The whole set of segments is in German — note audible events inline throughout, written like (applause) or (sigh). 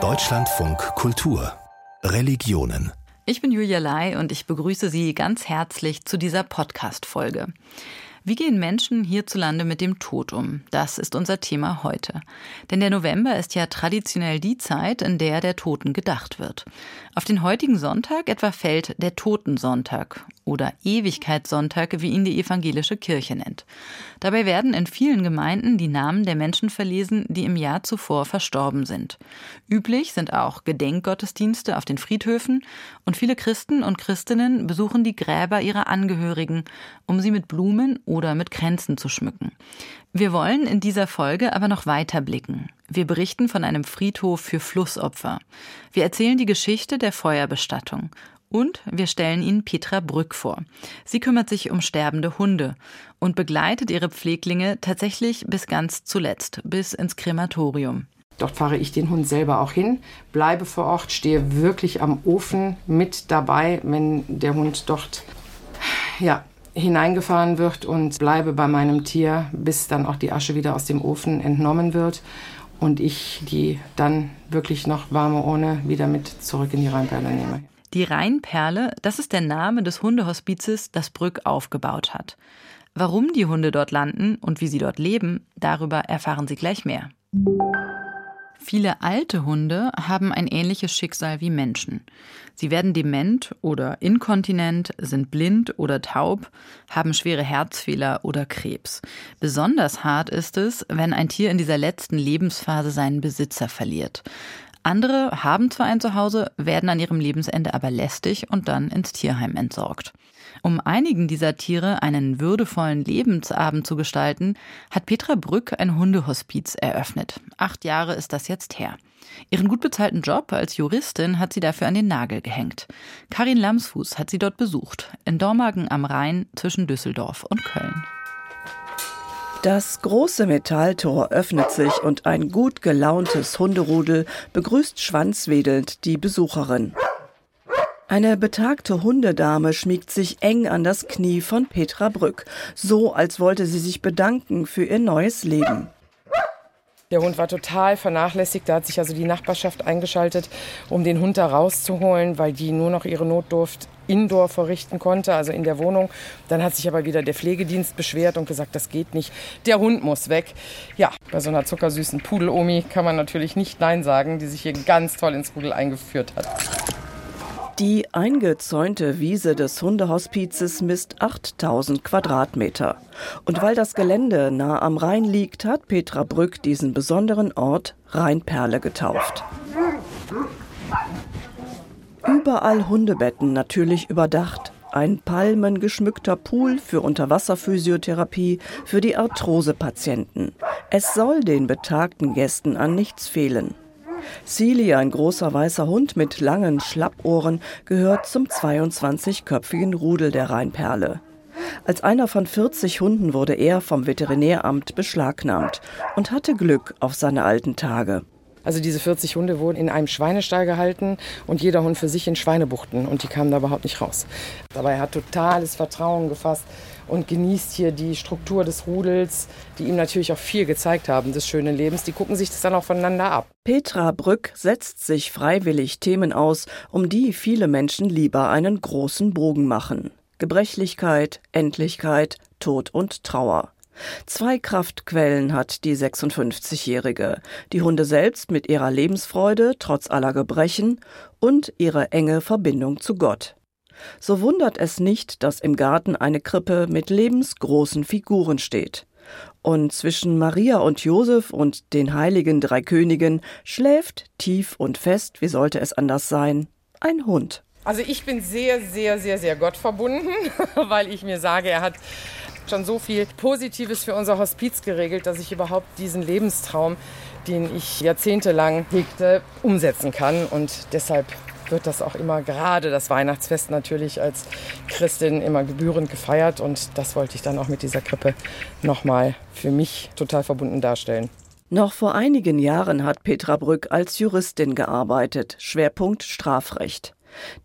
Deutschlandfunk Kultur Religionen ich bin Julia Lai und ich begrüße Sie ganz herzlich zu dieser Podcast-Folge. Wie gehen Menschen hierzulande mit dem Tod um? Das ist unser Thema heute. Denn der November ist ja traditionell die Zeit, in der der Toten gedacht wird. Auf den heutigen Sonntag etwa fällt der Totensonntag oder Ewigkeitssonntag, wie ihn die evangelische Kirche nennt. Dabei werden in vielen Gemeinden die Namen der Menschen verlesen, die im Jahr zuvor verstorben sind. Üblich sind auch Gedenkgottesdienste auf den Friedhöfen und viele Christen und Christinnen besuchen die Gräber ihrer Angehörigen, um sie mit Blumen oder mit Kränzen zu schmücken. Wir wollen in dieser Folge aber noch weiter blicken. Wir berichten von einem Friedhof für Flussopfer. Wir erzählen die Geschichte der Feuerbestattung und wir stellen Ihnen Petra Brück vor. Sie kümmert sich um sterbende Hunde und begleitet ihre Pfleglinge tatsächlich bis ganz zuletzt, bis ins Krematorium. Dort fahre ich den Hund selber auch hin, bleibe vor Ort, stehe wirklich am Ofen mit dabei, wenn der Hund dort ja, hineingefahren wird und bleibe bei meinem Tier, bis dann auch die Asche wieder aus dem Ofen entnommen wird und ich die dann wirklich noch warme Urne wieder mit zurück in die Rheinperle nehme. Die Rheinperle, das ist der Name des Hundehospizes, das Brück aufgebaut hat. Warum die Hunde dort landen und wie sie dort leben, darüber erfahren Sie gleich mehr. Viele alte Hunde haben ein ähnliches Schicksal wie Menschen. Sie werden dement oder inkontinent, sind blind oder taub, haben schwere Herzfehler oder Krebs. Besonders hart ist es, wenn ein Tier in dieser letzten Lebensphase seinen Besitzer verliert. Andere haben zwar ein Zuhause, werden an ihrem Lebensende aber lästig und dann ins Tierheim entsorgt. Um einigen dieser Tiere einen würdevollen Lebensabend zu gestalten, hat Petra Brück ein Hundehospiz eröffnet. Acht Jahre ist das jetzt her. Ihren gut bezahlten Job als Juristin hat sie dafür an den Nagel gehängt. Karin Lamsfuß hat sie dort besucht, in Dormagen am Rhein zwischen Düsseldorf und Köln. Das große Metalltor öffnet sich und ein gut gelauntes Hunderudel begrüßt schwanzwedelnd die Besucherin. Eine betagte Hundedame schmiegt sich eng an das Knie von Petra Brück, so als wollte sie sich bedanken für ihr neues Leben. Der Hund war total vernachlässigt. Da hat sich also die Nachbarschaft eingeschaltet, um den Hund da rauszuholen, weil die nur noch ihre Notdurft indoor verrichten konnte, also in der Wohnung. Dann hat sich aber wieder der Pflegedienst beschwert und gesagt, das geht nicht. Der Hund muss weg. Ja, bei so einer zuckersüßen Pudelomi kann man natürlich nicht Nein sagen, die sich hier ganz toll ins Rudel eingeführt hat. Die eingezäunte Wiese des Hundehospizes misst 8000 Quadratmeter. Und weil das Gelände nah am Rhein liegt, hat Petra Brück diesen besonderen Ort Rheinperle getauft. Überall Hundebetten natürlich überdacht. Ein palmengeschmückter Pool für Unterwasserphysiotherapie für die Arthrosepatienten. Es soll den betagten Gästen an nichts fehlen. Sealy, ein großer weißer Hund mit langen Schlappohren, gehört zum 22-köpfigen Rudel der Rheinperle. Als einer von 40 Hunden wurde er vom Veterinäramt beschlagnahmt und hatte Glück auf seine alten Tage. Also diese 40 Hunde wurden in einem Schweinestall gehalten und jeder Hund für sich in Schweinebuchten und die kamen da überhaupt nicht raus. Er hat totales Vertrauen gefasst und genießt hier die Struktur des Rudels, die ihm natürlich auch viel gezeigt haben des schönen Lebens. Die gucken sich das dann auch voneinander ab. Petra Brück setzt sich freiwillig Themen aus, um die viele Menschen lieber einen großen Bogen machen. Gebrechlichkeit, Endlichkeit, Tod und Trauer. Zwei Kraftquellen hat die 56-Jährige. Die Hunde selbst mit ihrer Lebensfreude trotz aller Gebrechen und ihre enge Verbindung zu Gott. So wundert es nicht, dass im Garten eine Krippe mit lebensgroßen Figuren steht. Und zwischen Maria und Josef und den heiligen drei Königen schläft tief und fest, wie sollte es anders sein, ein Hund. Also ich bin sehr, sehr, sehr, sehr Gott verbunden, (laughs) weil ich mir sage, er hat schon so viel Positives für unser Hospiz geregelt, dass ich überhaupt diesen Lebenstraum, den ich jahrzehntelang hegte, umsetzen kann. Und deshalb wird das auch immer gerade das Weihnachtsfest natürlich als Christin immer gebührend gefeiert und das wollte ich dann auch mit dieser Krippe nochmal für mich total verbunden darstellen. Noch vor einigen Jahren hat Petra Brück als Juristin gearbeitet, Schwerpunkt Strafrecht.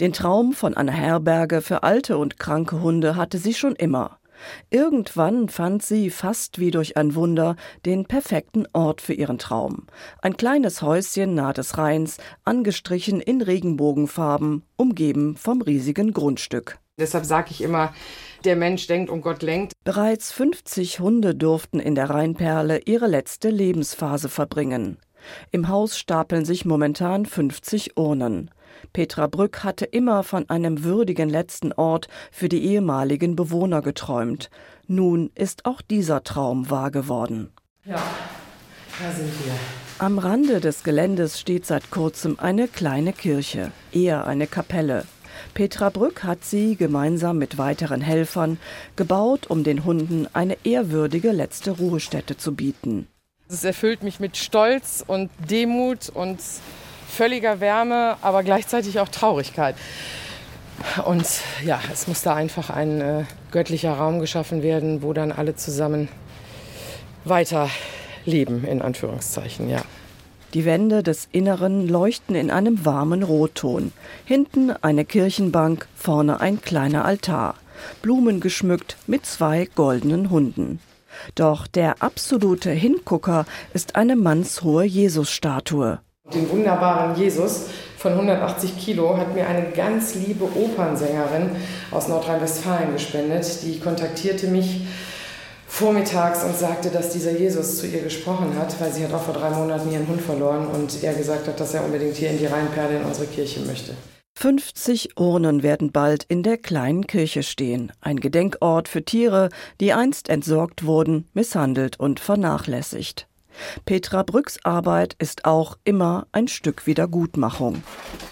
Den Traum von einer Herberge für alte und kranke Hunde hatte sie schon immer. Irgendwann fand sie fast wie durch ein Wunder den perfekten Ort für ihren Traum. Ein kleines Häuschen nahe des Rheins, angestrichen in Regenbogenfarben, umgeben vom riesigen Grundstück. Deshalb sage ich immer, der Mensch denkt und Gott lenkt. Bereits 50 Hunde durften in der Rheinperle ihre letzte Lebensphase verbringen. Im Haus stapeln sich momentan 50 Urnen. Petra Brück hatte immer von einem würdigen letzten Ort für die ehemaligen Bewohner geträumt. Nun ist auch dieser Traum wahr geworden. Ja, da sind wir. Am Rande des Geländes steht seit kurzem eine kleine Kirche, eher eine Kapelle. Petra Brück hat sie gemeinsam mit weiteren Helfern gebaut, um den Hunden eine ehrwürdige letzte Ruhestätte zu bieten. Es erfüllt mich mit Stolz und Demut und völliger Wärme, aber gleichzeitig auch Traurigkeit. Und ja, es muss da einfach ein äh, göttlicher Raum geschaffen werden, wo dann alle zusammen weiter leben, in Anführungszeichen, ja. Die Wände des Inneren leuchten in einem warmen Rotton. Hinten eine Kirchenbank, vorne ein kleiner Altar. Blumen geschmückt mit zwei goldenen Hunden. Doch der absolute Hingucker ist eine mannshohe Jesusstatue. Den wunderbaren Jesus von 180 Kilo hat mir eine ganz liebe Opernsängerin aus Nordrhein-Westfalen gespendet. Die kontaktierte mich vormittags und sagte, dass dieser Jesus zu ihr gesprochen hat, weil sie hat auch vor drei Monaten ihren Hund verloren und er gesagt hat, dass er unbedingt hier in die Rheinperle in unsere Kirche möchte. 50 Urnen werden bald in der kleinen Kirche stehen, ein Gedenkort für Tiere, die einst entsorgt wurden, misshandelt und vernachlässigt. Petra Brücks Arbeit ist auch immer ein Stück Wiedergutmachung.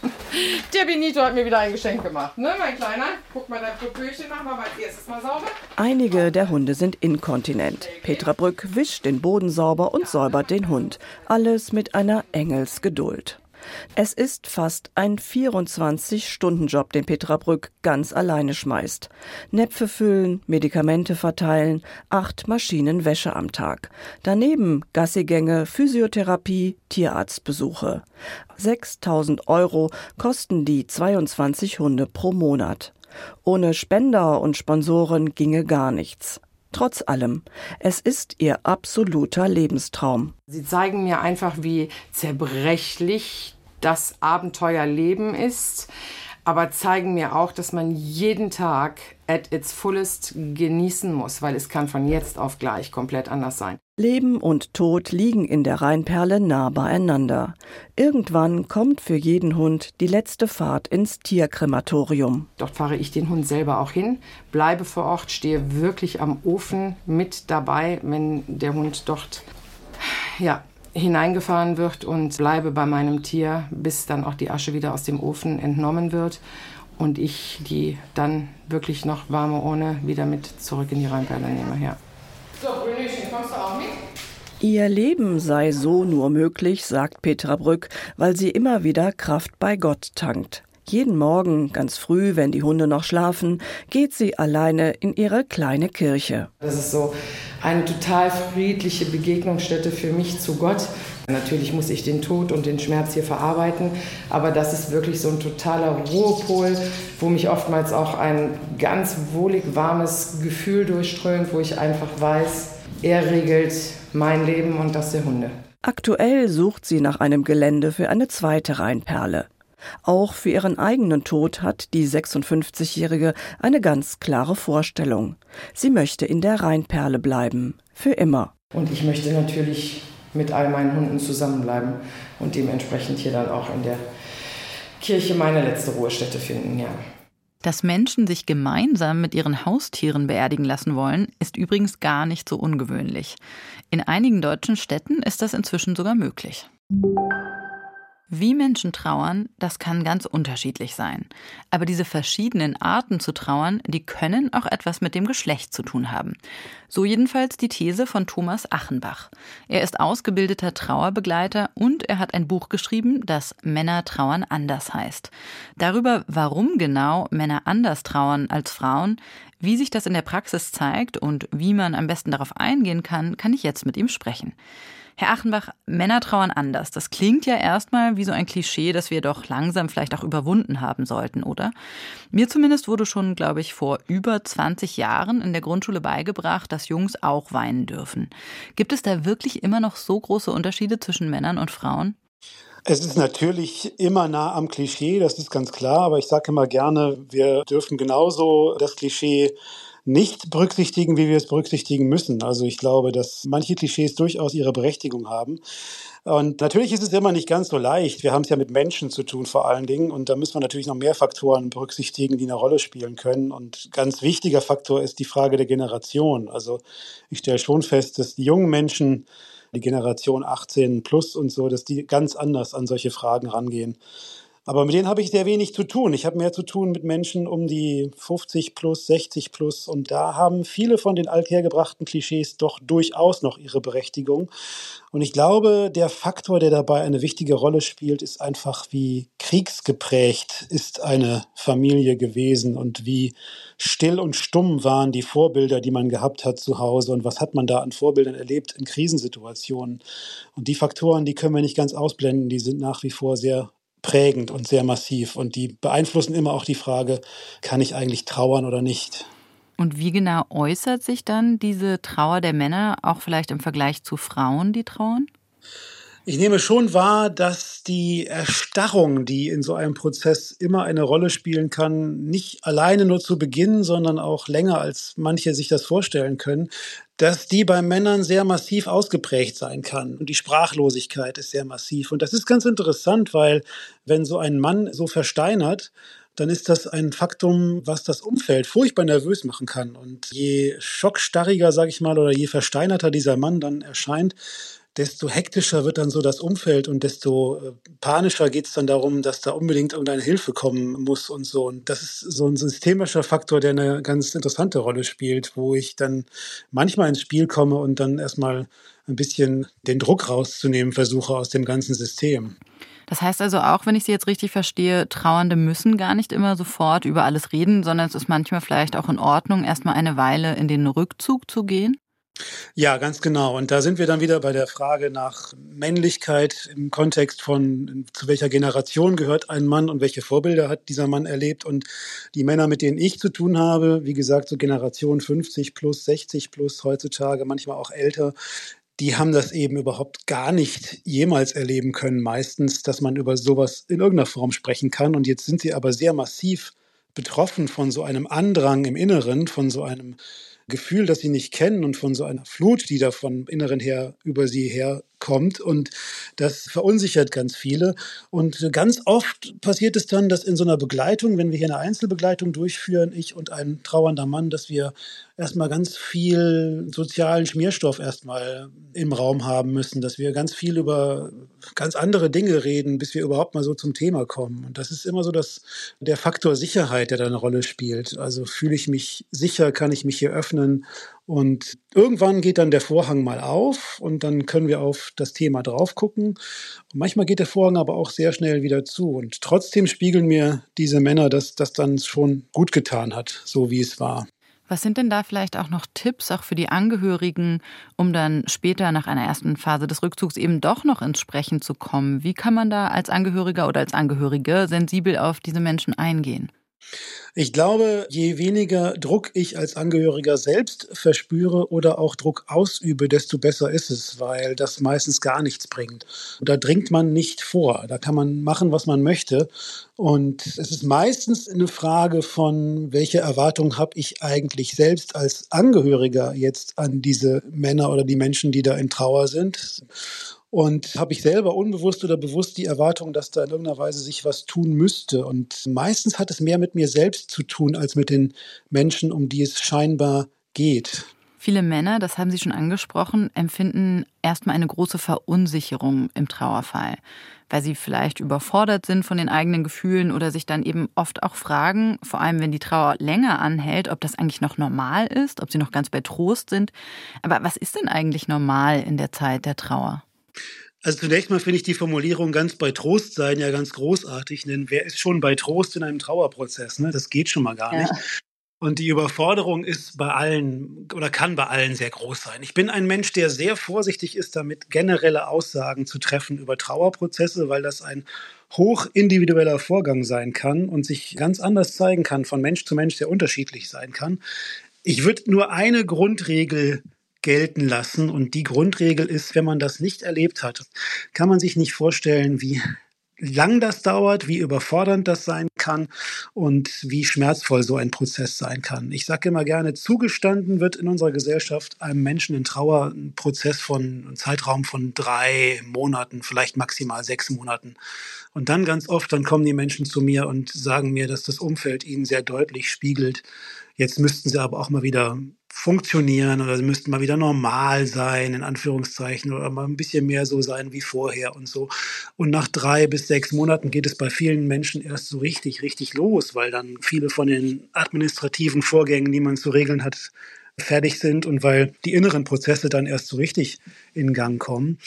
(laughs) Der Benito hat mir wieder ein Geschenk gemacht, ne, mein Kleiner? Guck mal, dein Popöchen machen wir als erstes mal sauber. Einige der Hunde sind inkontinent. Petra Brück wischt den Boden sauber und säubert den Hund. Alles mit einer Engelsgeduld. Es ist fast ein 24-Stunden-Job, den Petra Brück ganz alleine schmeißt. Näpfe füllen, Medikamente verteilen, acht Maschinen Wäsche am Tag. Daneben Gassigänge, Physiotherapie, Tierarztbesuche. 6000 Euro kosten die 22 Hunde pro Monat. Ohne Spender und Sponsoren ginge gar nichts. Trotz allem, es ist ihr absoluter Lebenstraum. Sie zeigen mir einfach, wie zerbrechlich das Abenteuerleben ist, aber zeigen mir auch, dass man jeden Tag at its fullest genießen muss, weil es kann von jetzt auf gleich komplett anders sein. Leben und Tod liegen in der Rheinperle nah beieinander. Irgendwann kommt für jeden Hund die letzte Fahrt ins Tierkrematorium. Dort fahre ich den Hund selber auch hin, bleibe vor Ort, stehe wirklich am Ofen mit dabei, wenn der Hund dort ja, hineingefahren wird und bleibe bei meinem Tier, bis dann auch die Asche wieder aus dem Ofen entnommen wird und ich die dann wirklich noch warme Urne wieder mit zurück in die Rheinperle nehme. Ja. So, Brünchen, kommst du auch mit? Ihr Leben sei so nur möglich, sagt Petra Brück, weil sie immer wieder Kraft bei Gott tankt. Jeden Morgen, ganz früh, wenn die Hunde noch schlafen, geht sie alleine in ihre kleine Kirche. Das ist so eine total friedliche Begegnungsstätte für mich zu Gott. Natürlich muss ich den Tod und den Schmerz hier verarbeiten, aber das ist wirklich so ein totaler Ruhepol, wo mich oftmals auch ein ganz wohlig warmes Gefühl durchströmt, wo ich einfach weiß, er regelt mein Leben und das der Hunde. Aktuell sucht sie nach einem Gelände für eine zweite Rheinperle. Auch für ihren eigenen Tod hat die 56-Jährige eine ganz klare Vorstellung. Sie möchte in der Rheinperle bleiben. Für immer. Und ich möchte natürlich mit all meinen Hunden zusammenbleiben und dementsprechend hier dann auch in der Kirche meine letzte Ruhestätte finden, ja. Dass Menschen sich gemeinsam mit ihren Haustieren beerdigen lassen wollen, ist übrigens gar nicht so ungewöhnlich. In einigen deutschen Städten ist das inzwischen sogar möglich. Wie Menschen trauern, das kann ganz unterschiedlich sein. Aber diese verschiedenen Arten zu trauern, die können auch etwas mit dem Geschlecht zu tun haben. So jedenfalls die These von Thomas Achenbach. Er ist ausgebildeter Trauerbegleiter und er hat ein Buch geschrieben, das Männer trauern anders heißt. Darüber, warum genau Männer anders trauern als Frauen, wie sich das in der Praxis zeigt und wie man am besten darauf eingehen kann, kann ich jetzt mit ihm sprechen. Herr Achenbach, Männer trauern anders. Das klingt ja erstmal wie so ein Klischee, das wir doch langsam vielleicht auch überwunden haben sollten, oder? Mir zumindest wurde schon, glaube ich, vor über 20 Jahren in der Grundschule beigebracht, dass Jungs auch weinen dürfen. Gibt es da wirklich immer noch so große Unterschiede zwischen Männern und Frauen? Es ist natürlich immer nah am Klischee, das ist ganz klar, aber ich sage immer gerne, wir dürfen genauso das Klischee nicht berücksichtigen, wie wir es berücksichtigen müssen. Also ich glaube, dass manche Klischees durchaus ihre Berechtigung haben. Und natürlich ist es immer nicht ganz so leicht. Wir haben es ja mit Menschen zu tun vor allen Dingen. Und da müssen wir natürlich noch mehr Faktoren berücksichtigen, die eine Rolle spielen können. Und ganz wichtiger Faktor ist die Frage der Generation. Also ich stelle schon fest, dass die jungen Menschen, die Generation 18 plus und so, dass die ganz anders an solche Fragen rangehen. Aber mit denen habe ich sehr wenig zu tun. Ich habe mehr zu tun mit Menschen um die 50 plus, 60 plus. Und da haben viele von den althergebrachten Klischees doch durchaus noch ihre Berechtigung. Und ich glaube, der Faktor, der dabei eine wichtige Rolle spielt, ist einfach, wie kriegsgeprägt ist eine Familie gewesen und wie still und stumm waren die Vorbilder, die man gehabt hat zu Hause und was hat man da an Vorbildern erlebt in Krisensituationen. Und die Faktoren, die können wir nicht ganz ausblenden, die sind nach wie vor sehr prägend und sehr massiv. Und die beeinflussen immer auch die Frage, kann ich eigentlich trauern oder nicht? Und wie genau äußert sich dann diese Trauer der Männer auch vielleicht im Vergleich zu Frauen, die trauern? Ich nehme schon wahr, dass die Erstarrung, die in so einem Prozess immer eine Rolle spielen kann, nicht alleine nur zu Beginn, sondern auch länger, als manche sich das vorstellen können, dass die bei Männern sehr massiv ausgeprägt sein kann. Und die Sprachlosigkeit ist sehr massiv. Und das ist ganz interessant, weil wenn so ein Mann so versteinert, dann ist das ein Faktum, was das Umfeld furchtbar nervös machen kann. Und je schockstarriger, sage ich mal, oder je versteinerter dieser Mann dann erscheint, desto hektischer wird dann so das Umfeld und desto äh, panischer geht es dann darum, dass da unbedingt irgendeine Hilfe kommen muss und so. Und das ist so ein systemischer Faktor, der eine ganz interessante Rolle spielt, wo ich dann manchmal ins Spiel komme und dann erstmal ein bisschen den Druck rauszunehmen versuche aus dem ganzen System. Das heißt also auch, wenn ich Sie jetzt richtig verstehe, Trauernde müssen gar nicht immer sofort über alles reden, sondern es ist manchmal vielleicht auch in Ordnung, erstmal eine Weile in den Rückzug zu gehen? Ja, ganz genau. Und da sind wir dann wieder bei der Frage nach Männlichkeit im Kontext von, zu welcher Generation gehört ein Mann und welche Vorbilder hat dieser Mann erlebt. Und die Männer, mit denen ich zu tun habe, wie gesagt, so Generation 50 plus, 60 plus heutzutage, manchmal auch älter, die haben das eben überhaupt gar nicht jemals erleben können, meistens, dass man über sowas in irgendeiner Form sprechen kann. Und jetzt sind sie aber sehr massiv betroffen von so einem Andrang im Inneren, von so einem Gefühl, das sie nicht kennen und von so einer Flut, die da von Inneren her über sie herkommt. Und das verunsichert ganz viele. Und ganz oft passiert es dann, dass in so einer Begleitung, wenn wir hier eine Einzelbegleitung durchführen, ich und ein trauernder Mann, dass wir erstmal ganz viel sozialen Schmierstoff erstmal im Raum haben müssen, dass wir ganz viel über ganz andere Dinge reden, bis wir überhaupt mal so zum Thema kommen. Und das ist immer so dass der Faktor Sicherheit, der da eine Rolle spielt. Also fühle ich mich sicher, kann ich mich hier öffnen und irgendwann geht dann der Vorhang mal auf und dann können wir auf das Thema drauf gucken. Und manchmal geht der Vorhang aber auch sehr schnell wieder zu. Und trotzdem spiegeln mir diese Männer, dass das dann schon gut getan hat, so wie es war. Was sind denn da vielleicht auch noch Tipps, auch für die Angehörigen, um dann später nach einer ersten Phase des Rückzugs eben doch noch ins Sprechen zu kommen? Wie kann man da als Angehöriger oder als Angehörige sensibel auf diese Menschen eingehen? Ich glaube, je weniger Druck ich als Angehöriger selbst verspüre oder auch Druck ausübe, desto besser ist es, weil das meistens gar nichts bringt. Da dringt man nicht vor, da kann man machen, was man möchte. Und es ist meistens eine Frage von, welche Erwartung habe ich eigentlich selbst als Angehöriger jetzt an diese Männer oder die Menschen, die da in Trauer sind. Und habe ich selber unbewusst oder bewusst die Erwartung, dass da in irgendeiner Weise sich was tun müsste. Und meistens hat es mehr mit mir selbst zu tun, als mit den Menschen, um die es scheinbar geht. Viele Männer, das haben Sie schon angesprochen, empfinden erstmal eine große Verunsicherung im Trauerfall, weil sie vielleicht überfordert sind von den eigenen Gefühlen oder sich dann eben oft auch fragen, vor allem wenn die Trauer länger anhält, ob das eigentlich noch normal ist, ob sie noch ganz bei Trost sind. Aber was ist denn eigentlich normal in der Zeit der Trauer? Also zunächst mal finde ich die Formulierung ganz bei Trost sein ja ganz großartig, denn wer ist schon bei Trost in einem Trauerprozess? Ne? Das geht schon mal gar ja. nicht. Und die Überforderung ist bei allen oder kann bei allen sehr groß sein. Ich bin ein Mensch, der sehr vorsichtig ist, damit generelle Aussagen zu treffen über Trauerprozesse, weil das ein hoch individueller Vorgang sein kann und sich ganz anders zeigen kann, von Mensch zu Mensch sehr unterschiedlich sein kann. Ich würde nur eine Grundregel gelten lassen und die Grundregel ist, wenn man das nicht erlebt hat, kann man sich nicht vorstellen, wie lang das dauert, wie überfordernd das sein kann und wie schmerzvoll so ein Prozess sein kann. Ich sage immer gerne, zugestanden wird in unserer Gesellschaft einem Menschen in Trauer ein Prozess von einem Zeitraum von drei Monaten, vielleicht maximal sechs Monaten. Und dann ganz oft, dann kommen die Menschen zu mir und sagen mir, dass das Umfeld ihnen sehr deutlich spiegelt. Jetzt müssten sie aber auch mal wieder funktionieren oder sie müssten mal wieder normal sein, in Anführungszeichen, oder mal ein bisschen mehr so sein wie vorher und so. Und nach drei bis sechs Monaten geht es bei vielen Menschen erst so richtig, richtig los, weil dann viele von den administrativen Vorgängen, die man zu regeln hat, fertig sind und weil die inneren Prozesse dann erst so richtig in Gang kommen.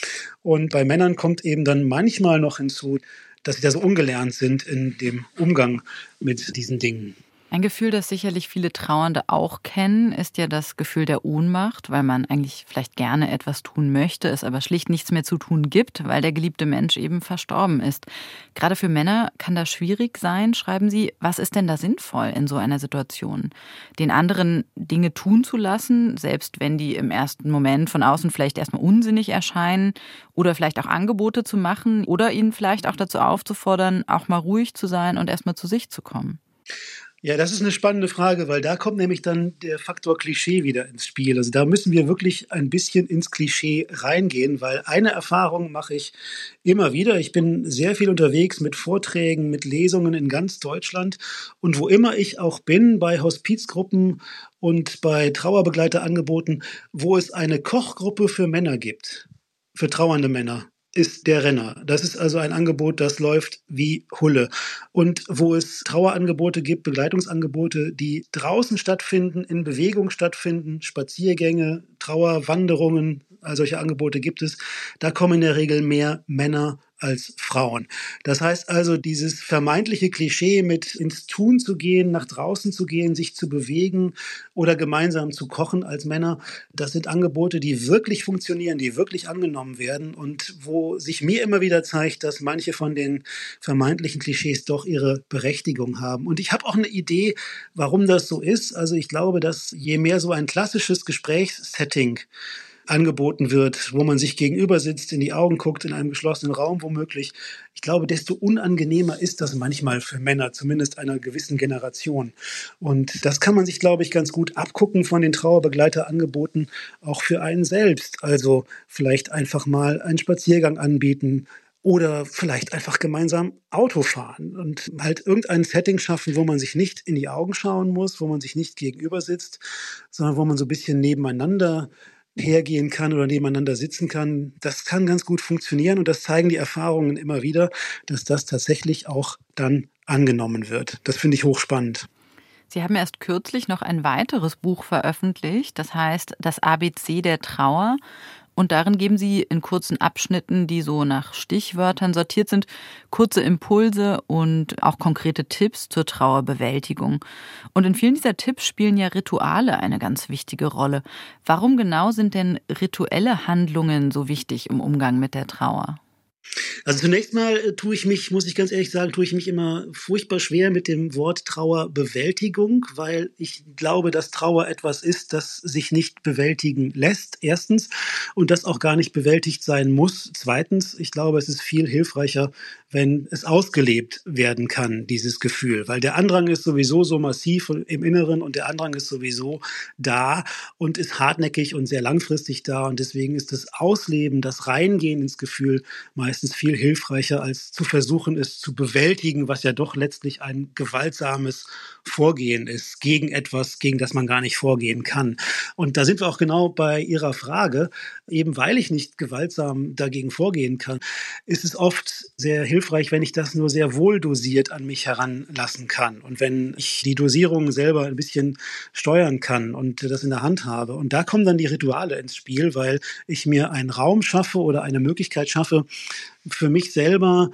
Und bei Männern kommt eben dann manchmal noch hinzu, dass sie da so ungelernt sind in dem Umgang mit diesen Dingen. Ein Gefühl, das sicherlich viele Trauernde auch kennen, ist ja das Gefühl der Ohnmacht, weil man eigentlich vielleicht gerne etwas tun möchte, es aber schlicht nichts mehr zu tun gibt, weil der geliebte Mensch eben verstorben ist. Gerade für Männer kann das schwierig sein, schreiben Sie. Was ist denn da sinnvoll in so einer Situation? Den anderen Dinge tun zu lassen, selbst wenn die im ersten Moment von außen vielleicht erstmal unsinnig erscheinen oder vielleicht auch Angebote zu machen oder ihnen vielleicht auch dazu aufzufordern, auch mal ruhig zu sein und erstmal zu sich zu kommen. Ja, das ist eine spannende Frage, weil da kommt nämlich dann der Faktor Klischee wieder ins Spiel. Also da müssen wir wirklich ein bisschen ins Klischee reingehen, weil eine Erfahrung mache ich immer wieder. Ich bin sehr viel unterwegs mit Vorträgen, mit Lesungen in ganz Deutschland und wo immer ich auch bin, bei Hospizgruppen und bei Trauerbegleiterangeboten, wo es eine Kochgruppe für Männer gibt, für trauernde Männer ist der Renner. Das ist also ein Angebot, das läuft wie Hulle. Und wo es Trauerangebote gibt, Begleitungsangebote, die draußen stattfinden, in Bewegung stattfinden, Spaziergänge, Trauerwanderungen, all solche Angebote gibt es, da kommen in der Regel mehr Männer als Frauen. Das heißt also, dieses vermeintliche Klischee mit ins Tun zu gehen, nach draußen zu gehen, sich zu bewegen oder gemeinsam zu kochen als Männer, das sind Angebote, die wirklich funktionieren, die wirklich angenommen werden und wo sich mir immer wieder zeigt, dass manche von den vermeintlichen Klischees doch ihre Berechtigung haben. Und ich habe auch eine Idee, warum das so ist. Also ich glaube, dass je mehr so ein klassisches Gesprächssetting angeboten wird, wo man sich gegenüber sitzt, in die Augen guckt, in einem geschlossenen Raum womöglich. Ich glaube, desto unangenehmer ist das manchmal für Männer, zumindest einer gewissen Generation. Und das kann man sich, glaube ich, ganz gut abgucken von den Trauerbegleiterangeboten, auch für einen selbst. Also vielleicht einfach mal einen Spaziergang anbieten, oder vielleicht einfach gemeinsam Auto fahren und halt irgendein Setting schaffen, wo man sich nicht in die Augen schauen muss, wo man sich nicht gegenüber sitzt, sondern wo man so ein bisschen nebeneinander hergehen kann oder nebeneinander sitzen kann, das kann ganz gut funktionieren und das zeigen die Erfahrungen immer wieder, dass das tatsächlich auch dann angenommen wird. Das finde ich hochspannend. Sie haben erst kürzlich noch ein weiteres Buch veröffentlicht, das heißt Das ABC der Trauer. Und darin geben Sie in kurzen Abschnitten, die so nach Stichwörtern sortiert sind, kurze Impulse und auch konkrete Tipps zur Trauerbewältigung. Und in vielen dieser Tipps spielen ja Rituale eine ganz wichtige Rolle. Warum genau sind denn rituelle Handlungen so wichtig im Umgang mit der Trauer? Also zunächst mal äh, tue ich mich, muss ich ganz ehrlich sagen, tue ich mich immer furchtbar schwer mit dem Wort Trauerbewältigung, weil ich glaube, dass Trauer etwas ist, das sich nicht bewältigen lässt, erstens, und das auch gar nicht bewältigt sein muss. Zweitens, ich glaube, es ist viel hilfreicher, wenn es ausgelebt werden kann, dieses Gefühl, weil der Andrang ist sowieso so massiv im Inneren und der Andrang ist sowieso da und ist hartnäckig und sehr langfristig da. Und deswegen ist das Ausleben, das Reingehen ins Gefühl meistens viel hilfreicher, als zu versuchen, es zu bewältigen, was ja doch letztlich ein gewaltsames Vorgehen ist gegen etwas, gegen das man gar nicht vorgehen kann. Und da sind wir auch genau bei Ihrer Frage, eben weil ich nicht gewaltsam dagegen vorgehen kann, ist es oft sehr hilfreich, hilfreich, wenn ich das nur sehr wohl dosiert an mich heranlassen kann und wenn ich die Dosierung selber ein bisschen steuern kann und das in der Hand habe. Und da kommen dann die Rituale ins Spiel, weil ich mir einen Raum schaffe oder eine Möglichkeit schaffe, für mich selber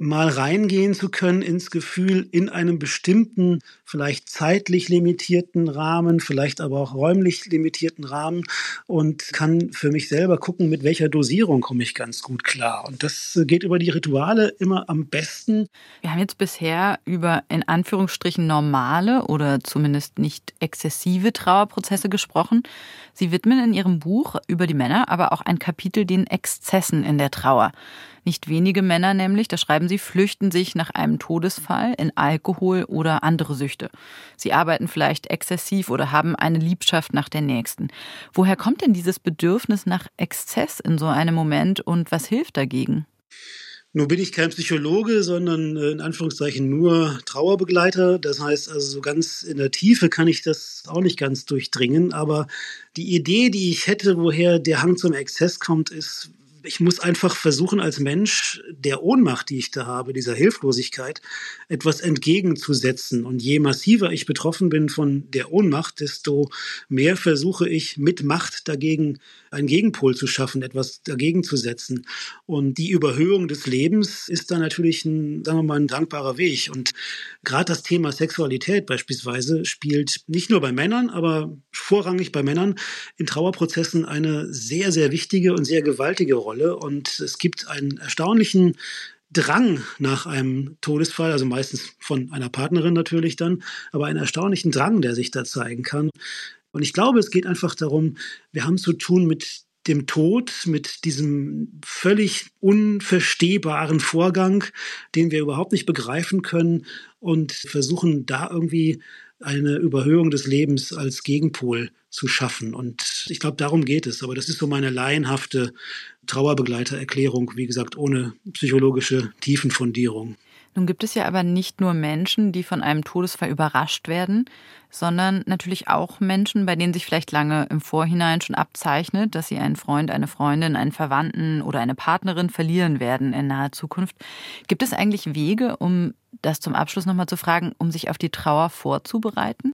mal reingehen zu können ins Gefühl in einem bestimmten, vielleicht zeitlich limitierten Rahmen, vielleicht aber auch räumlich limitierten Rahmen und kann für mich selber gucken, mit welcher Dosierung komme ich ganz gut klar. Und das geht über die Rituale immer am besten. Wir haben jetzt bisher über in Anführungsstrichen normale oder zumindest nicht exzessive Trauerprozesse gesprochen. Sie widmen in Ihrem Buch über die Männer aber auch ein Kapitel den Exzessen in der Trauer. Nicht wenige Männer nämlich, da schreiben sie, flüchten sich nach einem Todesfall in Alkohol oder andere Süchte. Sie arbeiten vielleicht exzessiv oder haben eine Liebschaft nach der nächsten. Woher kommt denn dieses Bedürfnis nach Exzess in so einem Moment und was hilft dagegen? Nun bin ich kein Psychologe, sondern äh, in Anführungszeichen nur Trauerbegleiter. Das heißt also, so ganz in der Tiefe kann ich das auch nicht ganz durchdringen. Aber die Idee, die ich hätte, woher der Hang zum Exzess kommt, ist, ich muss einfach versuchen, als Mensch der Ohnmacht, die ich da habe, dieser Hilflosigkeit, etwas entgegenzusetzen. Und je massiver ich betroffen bin von der Ohnmacht, desto mehr versuche ich mit Macht dagegen einen Gegenpol zu schaffen, etwas dagegen zu setzen. Und die Überhöhung des Lebens ist da natürlich ein, sagen wir mal, ein dankbarer Weg. Und gerade das Thema Sexualität beispielsweise spielt nicht nur bei Männern, aber vorrangig bei Männern in Trauerprozessen eine sehr, sehr wichtige und sehr gewaltige Rolle. Und es gibt einen erstaunlichen Drang nach einem Todesfall, also meistens von einer Partnerin natürlich dann, aber einen erstaunlichen Drang, der sich da zeigen kann. Und ich glaube, es geht einfach darum, wir haben zu tun mit dem Tod, mit diesem völlig unverstehbaren Vorgang, den wir überhaupt nicht begreifen können und versuchen da irgendwie eine Überhöhung des Lebens als Gegenpol zu schaffen. Und ich glaube, darum geht es. Aber das ist so meine laienhafte Trauerbegleitererklärung, wie gesagt, ohne psychologische Tiefenfundierung. Nun gibt es ja aber nicht nur Menschen, die von einem Todesfall überrascht werden, sondern natürlich auch Menschen, bei denen sich vielleicht lange im Vorhinein schon abzeichnet, dass sie einen Freund, eine Freundin, einen Verwandten oder eine Partnerin verlieren werden in naher Zukunft. Gibt es eigentlich Wege, um das zum Abschluss nochmal zu fragen, um sich auf die Trauer vorzubereiten?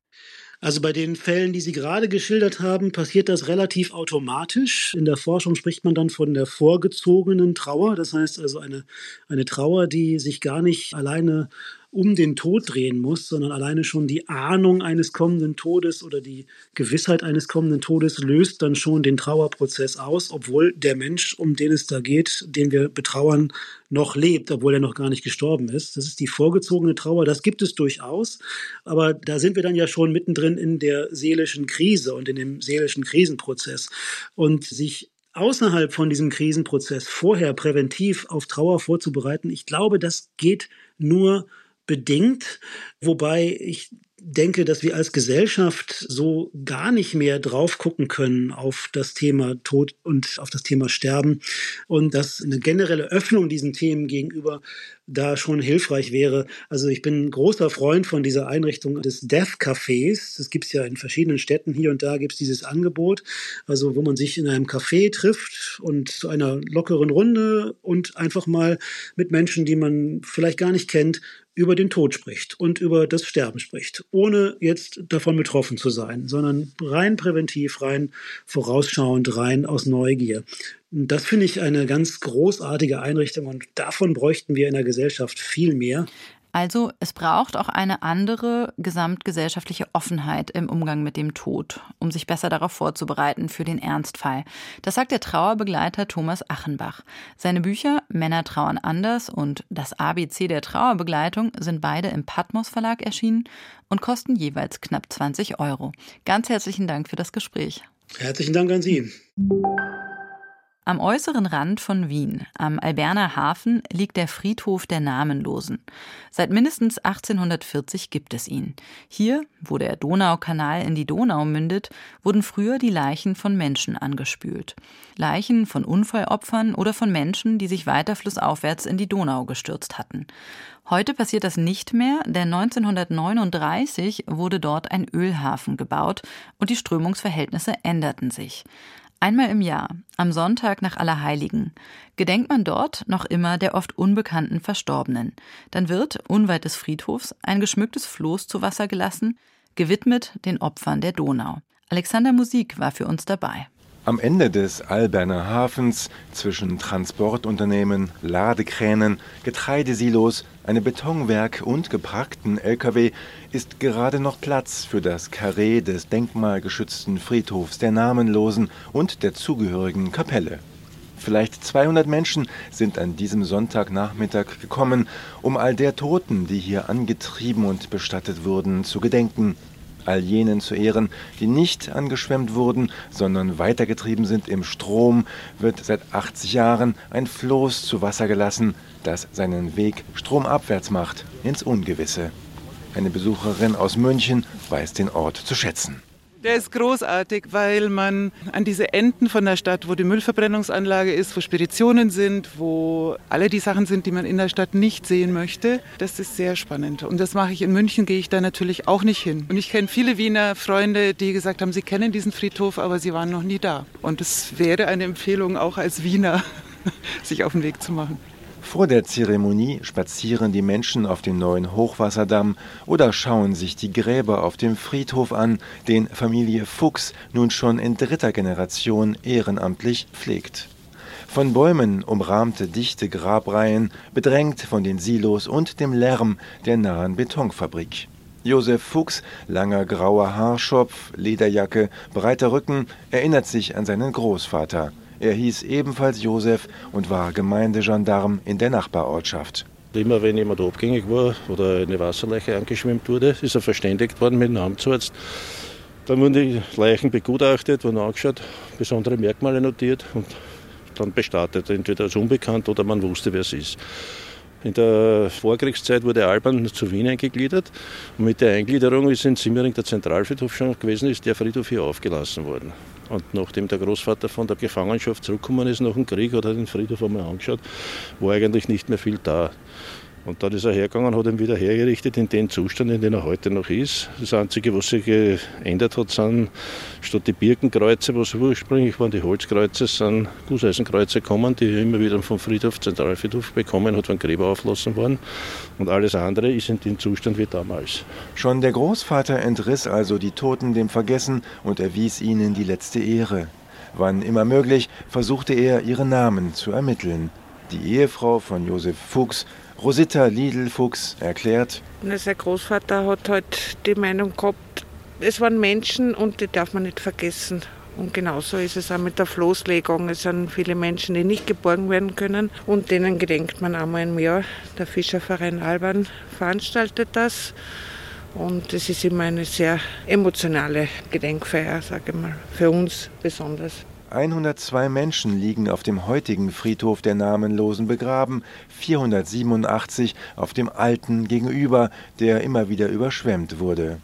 Also bei den Fällen, die Sie gerade geschildert haben, passiert das relativ automatisch. In der Forschung spricht man dann von der vorgezogenen Trauer. Das heißt also eine, eine Trauer, die sich gar nicht alleine um den Tod drehen muss, sondern alleine schon die Ahnung eines kommenden Todes oder die Gewissheit eines kommenden Todes löst dann schon den Trauerprozess aus, obwohl der Mensch, um den es da geht, den wir betrauern, noch lebt, obwohl er noch gar nicht gestorben ist. Das ist die vorgezogene Trauer, das gibt es durchaus, aber da sind wir dann ja schon mittendrin in der seelischen Krise und in dem seelischen Krisenprozess. Und sich außerhalb von diesem Krisenprozess vorher präventiv auf Trauer vorzubereiten, ich glaube, das geht nur bedingt, wobei ich denke, dass wir als Gesellschaft so gar nicht mehr drauf gucken können auf das Thema Tod und auf das Thema Sterben und dass eine generelle Öffnung diesen Themen gegenüber da schon hilfreich wäre. Also ich bin großer Freund von dieser Einrichtung des Death Cafés. Das gibt es ja in verschiedenen Städten. Hier und da gibt es dieses Angebot, also wo man sich in einem Café trifft und zu einer lockeren Runde und einfach mal mit Menschen, die man vielleicht gar nicht kennt, über den Tod spricht und über das Sterben spricht, ohne jetzt davon betroffen zu sein, sondern rein präventiv, rein vorausschauend, rein aus Neugier. Das finde ich eine ganz großartige Einrichtung und davon bräuchten wir in der Gesellschaft viel mehr. Also es braucht auch eine andere gesamtgesellschaftliche Offenheit im Umgang mit dem Tod, um sich besser darauf vorzubereiten für den Ernstfall. Das sagt der Trauerbegleiter Thomas Achenbach. Seine Bücher Männer trauern anders und Das ABC der Trauerbegleitung sind beide im Patmos Verlag erschienen und kosten jeweils knapp 20 Euro. Ganz herzlichen Dank für das Gespräch. Herzlichen Dank an Sie. Am äußeren Rand von Wien, am Alberner Hafen, liegt der Friedhof der Namenlosen. Seit mindestens 1840 gibt es ihn. Hier, wo der Donaukanal in die Donau mündet, wurden früher die Leichen von Menschen angespült. Leichen von Unfallopfern oder von Menschen, die sich weiter flussaufwärts in die Donau gestürzt hatten. Heute passiert das nicht mehr, denn 1939 wurde dort ein Ölhafen gebaut und die Strömungsverhältnisse änderten sich. Einmal im Jahr, am Sonntag nach Allerheiligen, gedenkt man dort noch immer der oft unbekannten Verstorbenen. Dann wird, unweit des Friedhofs, ein geschmücktes Floß zu Wasser gelassen, gewidmet den Opfern der Donau. Alexander Musik war für uns dabei. Am Ende des Alberner Hafens zwischen Transportunternehmen, Ladekränen, Getreidesilos, einem Betonwerk und geparkten Lkw ist gerade noch Platz für das Karree des denkmalgeschützten Friedhofs der Namenlosen und der zugehörigen Kapelle. Vielleicht 200 Menschen sind an diesem Sonntagnachmittag gekommen, um all der Toten, die hier angetrieben und bestattet wurden, zu gedenken all jenen zu Ehren, die nicht angeschwemmt wurden, sondern weitergetrieben sind im Strom, wird seit 80 Jahren ein Floß zu Wasser gelassen, das seinen Weg stromabwärts macht, ins Ungewisse. Eine Besucherin aus München weiß den Ort zu schätzen. Der ist großartig, weil man an diese Enden von der Stadt, wo die Müllverbrennungsanlage ist, wo Speditionen sind, wo alle die Sachen sind, die man in der Stadt nicht sehen möchte, das ist sehr spannend. Und das mache ich in München, gehe ich da natürlich auch nicht hin. Und ich kenne viele Wiener Freunde, die gesagt haben, sie kennen diesen Friedhof, aber sie waren noch nie da. Und es wäre eine Empfehlung, auch als Wiener, (laughs) sich auf den Weg zu machen. Vor der Zeremonie spazieren die Menschen auf den neuen Hochwasserdamm oder schauen sich die Gräber auf dem Friedhof an, den Familie Fuchs nun schon in dritter Generation ehrenamtlich pflegt. Von Bäumen umrahmte dichte Grabreihen, bedrängt von den Silos und dem Lärm der nahen Betonfabrik. Josef Fuchs, langer grauer Haarschopf, Lederjacke, breiter Rücken, erinnert sich an seinen Großvater. Er hieß ebenfalls Josef und war Gemeindegendarm in der Nachbarortschaft. Immer wenn jemand abgängig war oder eine Wasserleiche angeschwemmt wurde, ist er verständigt worden mit dem Amtsarzt. Dann wurden die Leichen begutachtet, wurden angeschaut, besondere Merkmale notiert und dann bestattet, entweder als unbekannt oder man wusste, wer es ist. In der Vorkriegszeit wurde Alban zu Wien eingegliedert. Und mit der Eingliederung ist in Simmering der Zentralfriedhof schon gewesen, ist der Friedhof hier aufgelassen worden. Und nachdem der Großvater von der Gefangenschaft zurückgekommen ist nach dem Krieg, hat er den Friedhof einmal angeschaut, war eigentlich nicht mehr viel da. Und dann ist er hergegangen und hat ihn wieder hergerichtet in den Zustand, in dem er heute noch ist. Das Einzige, was sich geändert hat, sind statt die Birkenkreuze, was ursprünglich waren, die Holzkreuze, sind Gusseisenkreuze gekommen, die immer wieder vom Friedhof, Zentralfriedhof bekommen hat, von Gräber auflassen worden. Und alles andere ist in dem Zustand wie damals. Schon der Großvater entriss also die Toten dem Vergessen und erwies ihnen die letzte Ehre. Wann immer möglich, versuchte er, ihre Namen zu ermitteln. Die Ehefrau von Josef Fuchs Rosita Lidl-Fuchs erklärt. Sein Großvater hat halt die Meinung gehabt, es waren Menschen und die darf man nicht vergessen. Und genauso ist es auch mit der Floßlegung. Es sind viele Menschen, die nicht geborgen werden können und denen gedenkt man einmal im Jahr. Der Fischerverein Alban veranstaltet das. Und es ist immer eine sehr emotionale Gedenkfeier, sage ich mal, für uns besonders. 102 Menschen liegen auf dem heutigen Friedhof der Namenlosen begraben, 487 auf dem alten gegenüber, der immer wieder überschwemmt wurde.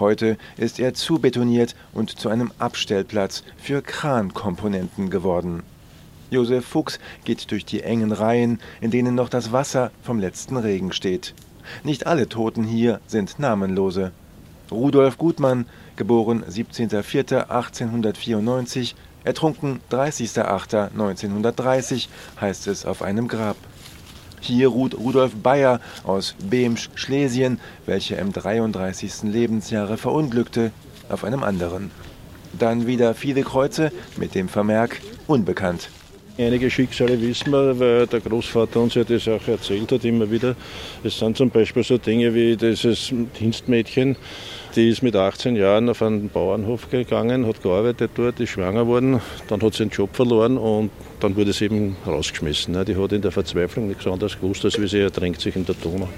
Heute ist er zubetoniert und zu einem Abstellplatz für Krankomponenten geworden. Josef Fuchs geht durch die engen Reihen, in denen noch das Wasser vom letzten Regen steht. Nicht alle Toten hier sind Namenlose. Rudolf Gutmann, geboren 17.04.1894, Ertrunken 30.08.1930 heißt es auf einem Grab. Hier ruht Rudolf Bayer aus Bemsch, Schlesien, welcher im 33. Lebensjahre verunglückte, auf einem anderen. Dann wieder viele Kreuze mit dem Vermerk unbekannt. Einige Schicksale wissen wir, weil der Großvater uns ja das auch erzählt hat immer wieder. Es sind zum Beispiel so Dinge wie dieses Dienstmädchen, die ist mit 18 Jahren auf einen Bauernhof gegangen, hat gearbeitet dort, ist schwanger worden, dann hat sie den Job verloren und dann wurde sie eben rausgeschmissen. Ne? Die hat in der Verzweiflung nichts anderes gewusst, als wie sie ertränkt sich in der Donau.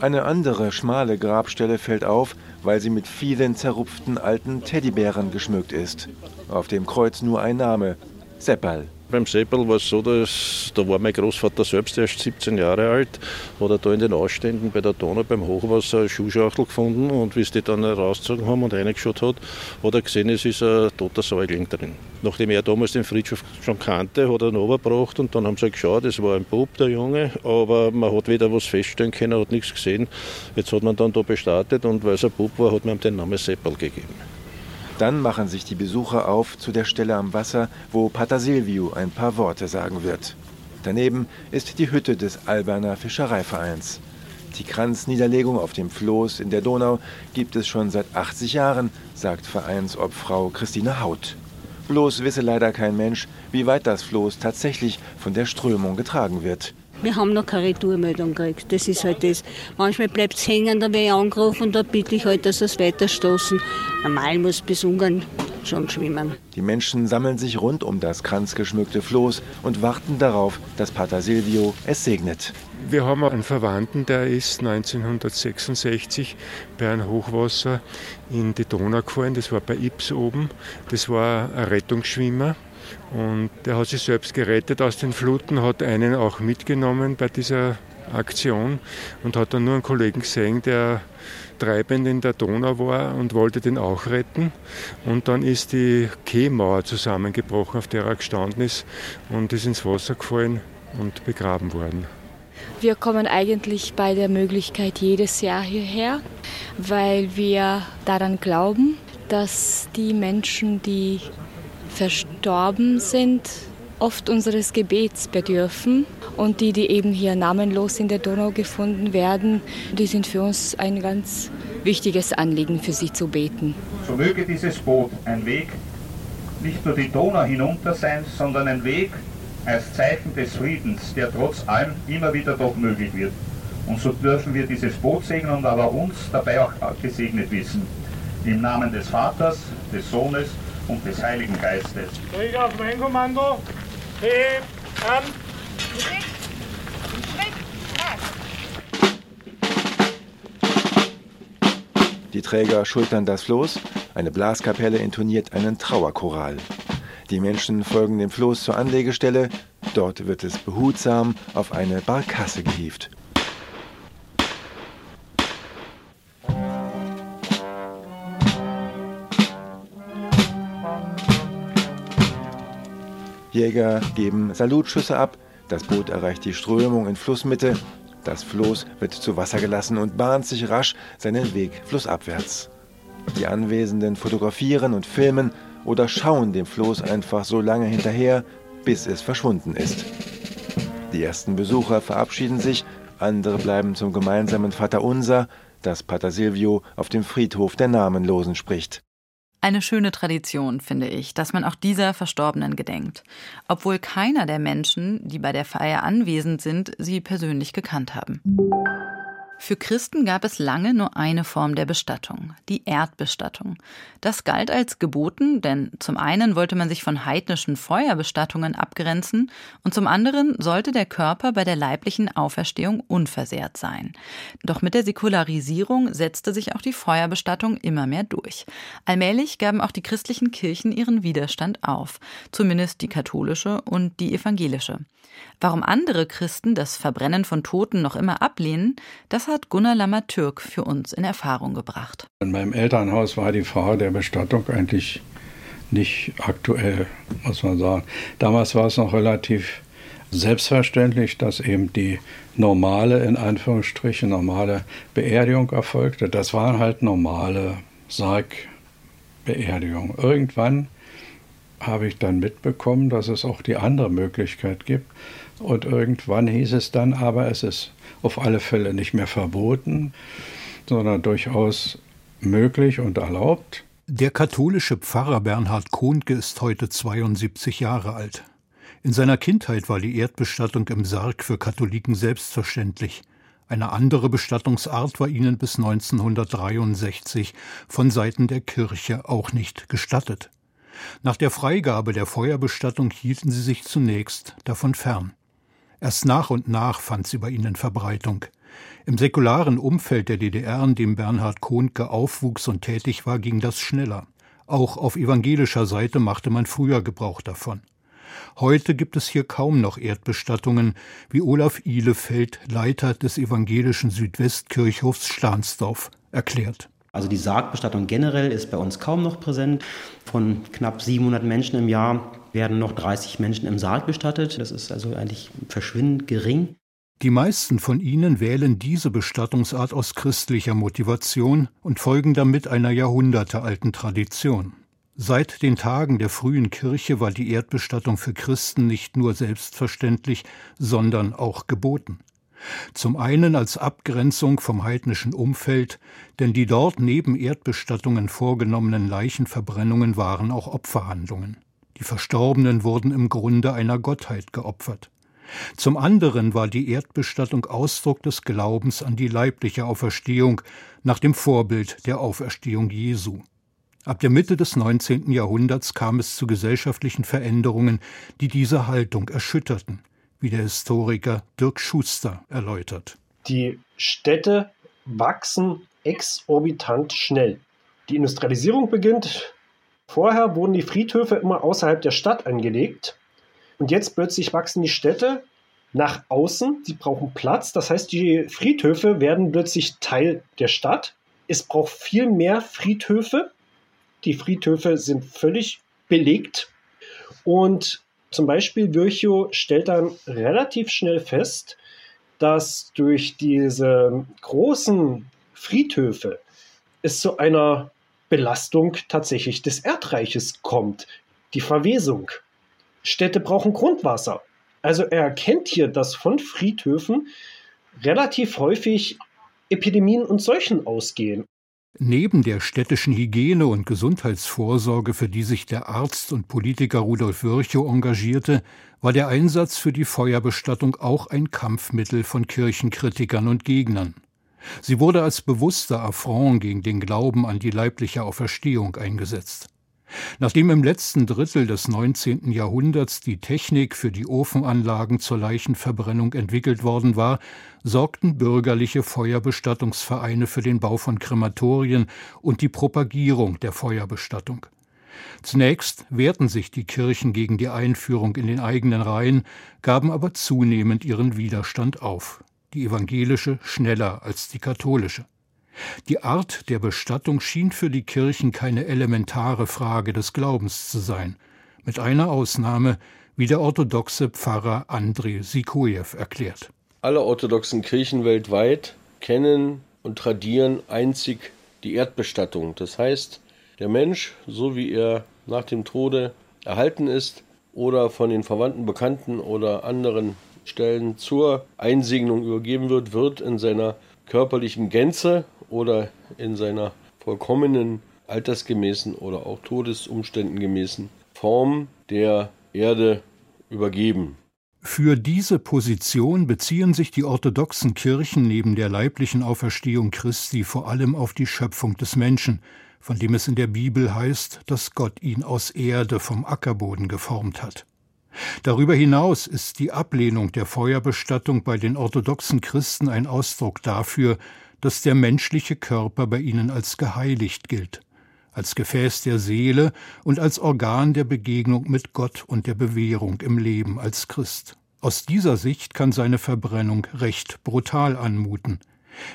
Eine andere schmale Grabstelle fällt auf, weil sie mit vielen zerrupften alten Teddybären geschmückt ist. Auf dem Kreuz nur ein Name: Seppal. Beim Seppel war es so, dass da war mein Großvater selbst erst 17 Jahre alt, hat er da in den Ausständen bei der Donau beim Hochwasser eine Schuhschachtel gefunden und wie sie die dann rausgezogen haben und reingeschaut hat, hat er gesehen, es ist ein toter Säugling drin. Nachdem er damals den Friedhof schon kannte, hat er ihn runtergebracht und dann haben sie halt geschaut, es war ein Bub, der Junge, aber man hat weder was feststellen können, hat nichts gesehen. Jetzt hat man dann da bestattet und weil es ein Bub war, hat man ihm den Namen Seppel gegeben. Dann machen sich die Besucher auf zu der Stelle am Wasser, wo Pater Silvio ein paar Worte sagen wird. Daneben ist die Hütte des Alberner Fischereivereins. Die Kranzniederlegung auf dem Floß in der Donau gibt es schon seit 80 Jahren, sagt Vereinsobfrau Christine Haut. Bloß wisse leider kein Mensch, wie weit das Floß tatsächlich von der Strömung getragen wird. Wir haben noch keine Retourmeldung gekriegt. Das ist halt das. Manchmal bleibt es hängen, da werde ich angerufen und da bitte ich halt, dass sie es weiterstoßen. Normal muss bis Ungarn schon schwimmen. Die Menschen sammeln sich rund um das kranzgeschmückte Floß und warten darauf, dass Pater Silvio es segnet. Wir haben einen Verwandten, der ist 1966 bei einem Hochwasser in die Donau gefallen. Das war bei Ips oben. Das war ein Rettungsschwimmer. Und der hat sich selbst gerettet aus den Fluten, hat einen auch mitgenommen bei dieser Aktion und hat dann nur einen Kollegen gesehen, der treibend in der Donau war und wollte den auch retten. Und dann ist die Quaymauer zusammengebrochen, auf der er gestanden ist und ist ins Wasser gefallen und begraben worden. Wir kommen eigentlich bei der Möglichkeit jedes Jahr hierher, weil wir daran glauben, dass die Menschen, die verstorben sind, oft unseres Gebets bedürfen. Und die, die eben hier namenlos in der Donau gefunden werden, die sind für uns ein ganz wichtiges Anliegen, für sie zu beten. So möge dieses Boot ein Weg nicht nur die Donau hinunter sein, sondern ein Weg als Zeichen des Friedens, der trotz allem immer wieder doch möglich wird. Und so dürfen wir dieses Boot segnen und aber uns dabei auch gesegnet wissen. Im Namen des Vaters, des Sohnes und des Heiligen Geistes. Krieg auf mein Kommando. Heb an. Die Träger schultern das Floß, eine Blaskapelle intoniert einen Trauerchoral. Die Menschen folgen dem Floß zur Anlegestelle, dort wird es behutsam auf eine Barkasse gehievt. Jäger geben Salutschüsse ab, das Boot erreicht die Strömung in Flussmitte, das Floß wird zu Wasser gelassen und bahnt sich rasch seinen Weg flussabwärts. Die Anwesenden fotografieren und filmen oder schauen dem Floß einfach so lange hinterher, bis es verschwunden ist. Die ersten Besucher verabschieden sich, andere bleiben zum gemeinsamen Vaterunser, das Pater Silvio auf dem Friedhof der Namenlosen spricht. Eine schöne Tradition, finde ich, dass man auch dieser Verstorbenen gedenkt, obwohl keiner der Menschen, die bei der Feier anwesend sind, sie persönlich gekannt haben. Für Christen gab es lange nur eine Form der Bestattung, die Erdbestattung. Das galt als geboten, denn zum einen wollte man sich von heidnischen Feuerbestattungen abgrenzen und zum anderen sollte der Körper bei der leiblichen Auferstehung unversehrt sein. Doch mit der Säkularisierung setzte sich auch die Feuerbestattung immer mehr durch. Allmählich gaben auch die christlichen Kirchen ihren Widerstand auf, zumindest die katholische und die evangelische. Warum andere Christen das Verbrennen von Toten noch immer ablehnen, das hat Gunnar Lammer-Türk für uns in Erfahrung gebracht. In meinem Elternhaus war die Frage der Bestattung eigentlich nicht aktuell, muss man sagen. Damals war es noch relativ selbstverständlich, dass eben die normale, in Anführungsstrichen, normale Beerdigung erfolgte. Das waren halt normale Sargbeerdigungen. Irgendwann habe ich dann mitbekommen, dass es auch die andere Möglichkeit gibt, und irgendwann hieß es dann aber, es ist auf alle Fälle nicht mehr verboten, sondern durchaus möglich und erlaubt. Der katholische Pfarrer Bernhard Kohnke ist heute 72 Jahre alt. In seiner Kindheit war die Erdbestattung im Sarg für Katholiken selbstverständlich. Eine andere Bestattungsart war ihnen bis 1963 von Seiten der Kirche auch nicht gestattet. Nach der Freigabe der Feuerbestattung hielten sie sich zunächst davon fern. Erst nach und nach fand sie bei ihnen Verbreitung. Im säkularen Umfeld der DDR, in dem Bernhard Kohnke aufwuchs und tätig war, ging das schneller. Auch auf evangelischer Seite machte man früher Gebrauch davon. Heute gibt es hier kaum noch Erdbestattungen, wie Olaf Ihlefeld, Leiter des evangelischen Südwestkirchhofs Stahnsdorf, erklärt. Also die Sargbestattung generell ist bei uns kaum noch präsent. Von knapp 700 Menschen im Jahr werden noch 30 Menschen im Sarg bestattet. Das ist also eigentlich verschwindend gering. Die meisten von ihnen wählen diese Bestattungsart aus christlicher Motivation und folgen damit einer jahrhundertealten Tradition. Seit den Tagen der frühen Kirche war die Erdbestattung für Christen nicht nur selbstverständlich, sondern auch geboten. Zum einen als Abgrenzung vom heidnischen Umfeld, denn die dort neben Erdbestattungen vorgenommenen Leichenverbrennungen waren auch Opferhandlungen. Die Verstorbenen wurden im Grunde einer Gottheit geopfert. Zum anderen war die Erdbestattung Ausdruck des Glaubens an die leibliche Auferstehung nach dem Vorbild der Auferstehung Jesu. Ab der Mitte des 19. Jahrhunderts kam es zu gesellschaftlichen Veränderungen, die diese Haltung erschütterten, wie der Historiker Dirk Schuster erläutert. Die Städte wachsen exorbitant schnell. Die Industrialisierung beginnt. Vorher wurden die Friedhöfe immer außerhalb der Stadt angelegt. Und jetzt plötzlich wachsen die Städte nach außen. Sie brauchen Platz. Das heißt, die Friedhöfe werden plötzlich Teil der Stadt. Es braucht viel mehr Friedhöfe. Die Friedhöfe sind völlig belegt. Und zum Beispiel Virchow stellt dann relativ schnell fest, dass durch diese großen Friedhöfe es zu einer Belastung tatsächlich des Erdreiches kommt. Die Verwesung. Städte brauchen Grundwasser. Also er erkennt hier, dass von Friedhöfen relativ häufig Epidemien und Seuchen ausgehen. Neben der städtischen Hygiene und Gesundheitsvorsorge, für die sich der Arzt und Politiker Rudolf Virchow engagierte, war der Einsatz für die Feuerbestattung auch ein Kampfmittel von Kirchenkritikern und Gegnern. Sie wurde als bewusster Affront gegen den Glauben an die leibliche Auferstehung eingesetzt. Nachdem im letzten Drittel des 19. Jahrhunderts die Technik für die Ofenanlagen zur Leichenverbrennung entwickelt worden war, sorgten bürgerliche Feuerbestattungsvereine für den Bau von Krematorien und die Propagierung der Feuerbestattung. Zunächst wehrten sich die Kirchen gegen die Einführung in den eigenen Reihen, gaben aber zunehmend ihren Widerstand auf. Die evangelische schneller als die katholische. Die Art der Bestattung schien für die Kirchen keine elementare Frage des Glaubens zu sein, mit einer Ausnahme, wie der orthodoxe Pfarrer Andrei Sikojew erklärt. Alle orthodoxen Kirchen weltweit kennen und tradieren einzig die Erdbestattung. Das heißt, der Mensch, so wie er nach dem Tode erhalten ist oder von den Verwandten, Bekannten oder anderen Stellen zur Einsegnung übergeben wird, wird in seiner körperlichen Gänze oder in seiner vollkommenen altersgemäßen oder auch Todesumständen gemäßen Form der Erde übergeben. Für diese Position beziehen sich die orthodoxen Kirchen neben der leiblichen Auferstehung Christi vor allem auf die Schöpfung des Menschen, von dem es in der Bibel heißt, dass Gott ihn aus Erde vom Ackerboden geformt hat. Darüber hinaus ist die Ablehnung der Feuerbestattung bei den orthodoxen Christen ein Ausdruck dafür, dass der menschliche Körper bei ihnen als geheiligt gilt, als Gefäß der Seele und als Organ der Begegnung mit Gott und der Bewährung im Leben als Christ. Aus dieser Sicht kann seine Verbrennung recht brutal anmuten.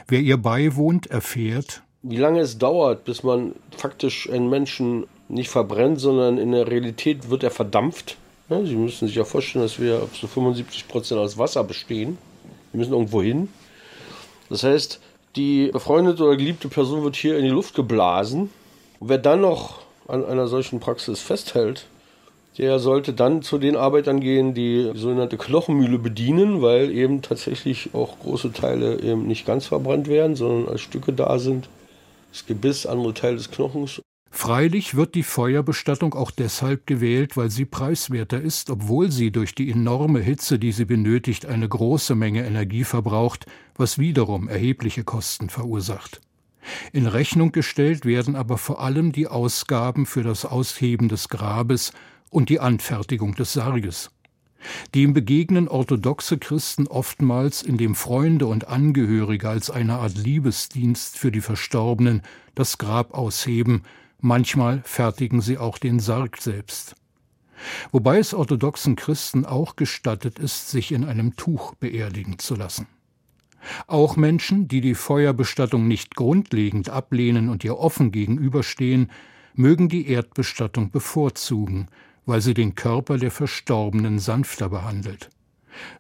Wer ihr beiwohnt, erfährt, wie lange es dauert, bis man faktisch einen Menschen nicht verbrennt, sondern in der Realität wird er verdampft. Ja, Sie müssen sich ja vorstellen, dass wir zu 75 Prozent aus Wasser bestehen. Wir müssen irgendwo hin. Das heißt, die befreundete oder geliebte Person wird hier in die Luft geblasen. Und wer dann noch an einer solchen Praxis festhält, der sollte dann zu den Arbeitern gehen, die sogenannte Knochenmühle bedienen, weil eben tatsächlich auch große Teile eben nicht ganz verbrannt werden, sondern als Stücke da sind. Das Gebiss, andere Teile des Knochens Freilich wird die Feuerbestattung auch deshalb gewählt, weil sie preiswerter ist, obwohl sie durch die enorme Hitze, die sie benötigt, eine große Menge Energie verbraucht, was wiederum erhebliche Kosten verursacht. In Rechnung gestellt werden aber vor allem die Ausgaben für das Ausheben des Grabes und die Anfertigung des Sarges. Dem begegnen orthodoxe Christen oftmals, indem Freunde und Angehörige als eine Art Liebesdienst für die Verstorbenen das Grab ausheben, Manchmal fertigen sie auch den Sarg selbst. Wobei es orthodoxen Christen auch gestattet ist, sich in einem Tuch beerdigen zu lassen. Auch Menschen, die die Feuerbestattung nicht grundlegend ablehnen und ihr offen gegenüberstehen, mögen die Erdbestattung bevorzugen, weil sie den Körper der Verstorbenen sanfter behandelt.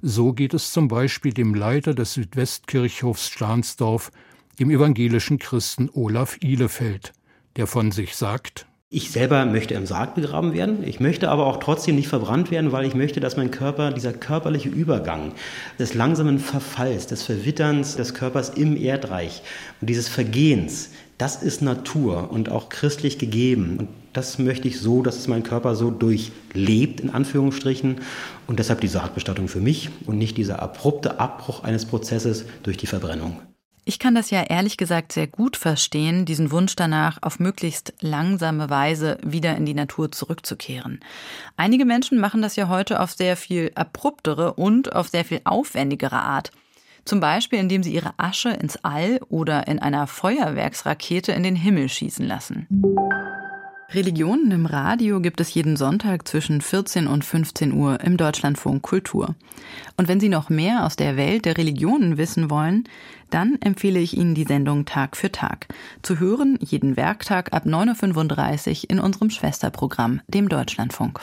So geht es zum Beispiel dem Leiter des Südwestkirchhofs Stahnsdorf, dem evangelischen Christen Olaf Ihlefeld, der von sich sagt, Ich selber möchte im Sarg begraben werden. Ich möchte aber auch trotzdem nicht verbrannt werden, weil ich möchte, dass mein Körper, dieser körperliche Übergang des langsamen Verfalls, des Verwitterns des Körpers im Erdreich und dieses Vergehens, das ist Natur und auch christlich gegeben. Und das möchte ich so, dass es mein Körper so durchlebt, in Anführungsstrichen. Und deshalb die Sargbestattung für mich und nicht dieser abrupte Abbruch eines Prozesses durch die Verbrennung. Ich kann das ja ehrlich gesagt sehr gut verstehen, diesen Wunsch danach, auf möglichst langsame Weise wieder in die Natur zurückzukehren. Einige Menschen machen das ja heute auf sehr viel abruptere und auf sehr viel aufwendigere Art. Zum Beispiel, indem sie ihre Asche ins All oder in einer Feuerwerksrakete in den Himmel schießen lassen. Religionen im Radio gibt es jeden Sonntag zwischen 14 und 15 Uhr im Deutschlandfunk Kultur. Und wenn Sie noch mehr aus der Welt der Religionen wissen wollen, dann empfehle ich Ihnen die Sendung Tag für Tag. Zu hören jeden Werktag ab 9.35 Uhr in unserem Schwesterprogramm, dem Deutschlandfunk.